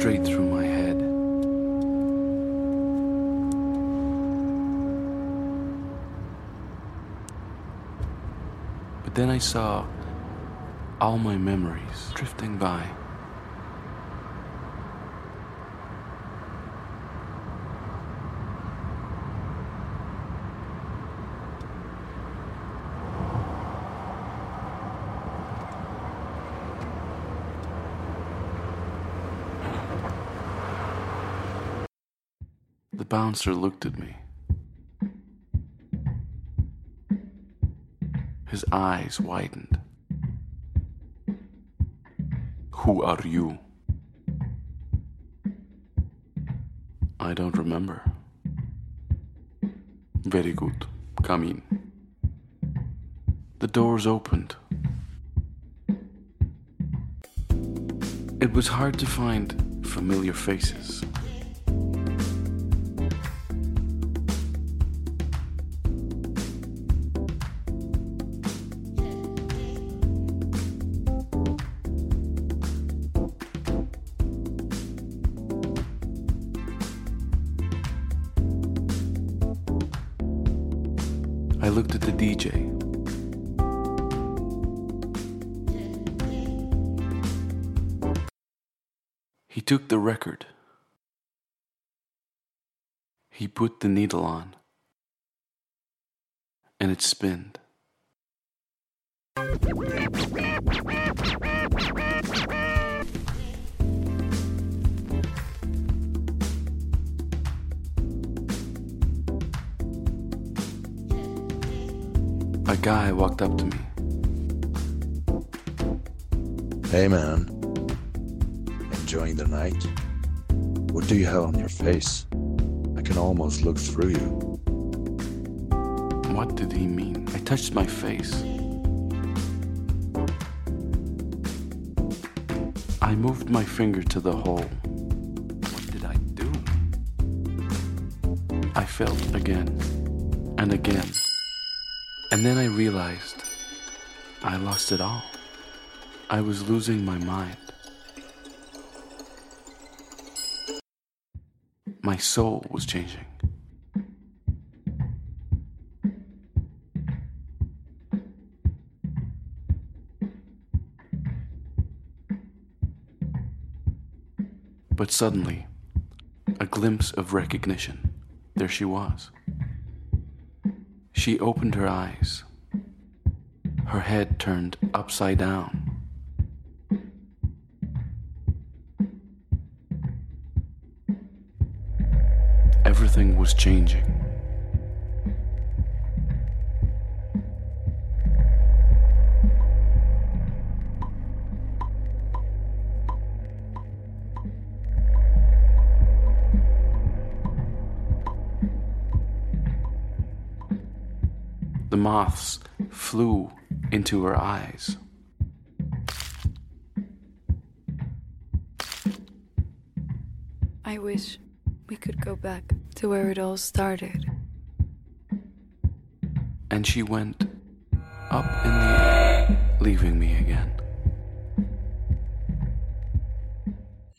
straight through my head. But then I saw all my memories drifting by. The bouncer looked at me. His eyes widened. Who are you? I don't remember. Very good. Come in. The doors opened. It was hard to find familiar faces. Looked at the DJ. He took the record. He put the needle on. And it spinned. A guy walked up to me. Hey man, enjoying the night? What do you have on your face? I can almost look through you. What did he mean? I touched my face. I moved my finger to the hole. What did I do? I felt again and again. And then I realized I lost it all. I was losing my mind. My soul was changing. But suddenly, a glimpse of recognition. There she was. She opened her eyes. Her head turned upside down. Everything was changing. Moths flew into her eyes. I wish we could go back to where it all started. and she went up in the air, leaving me again.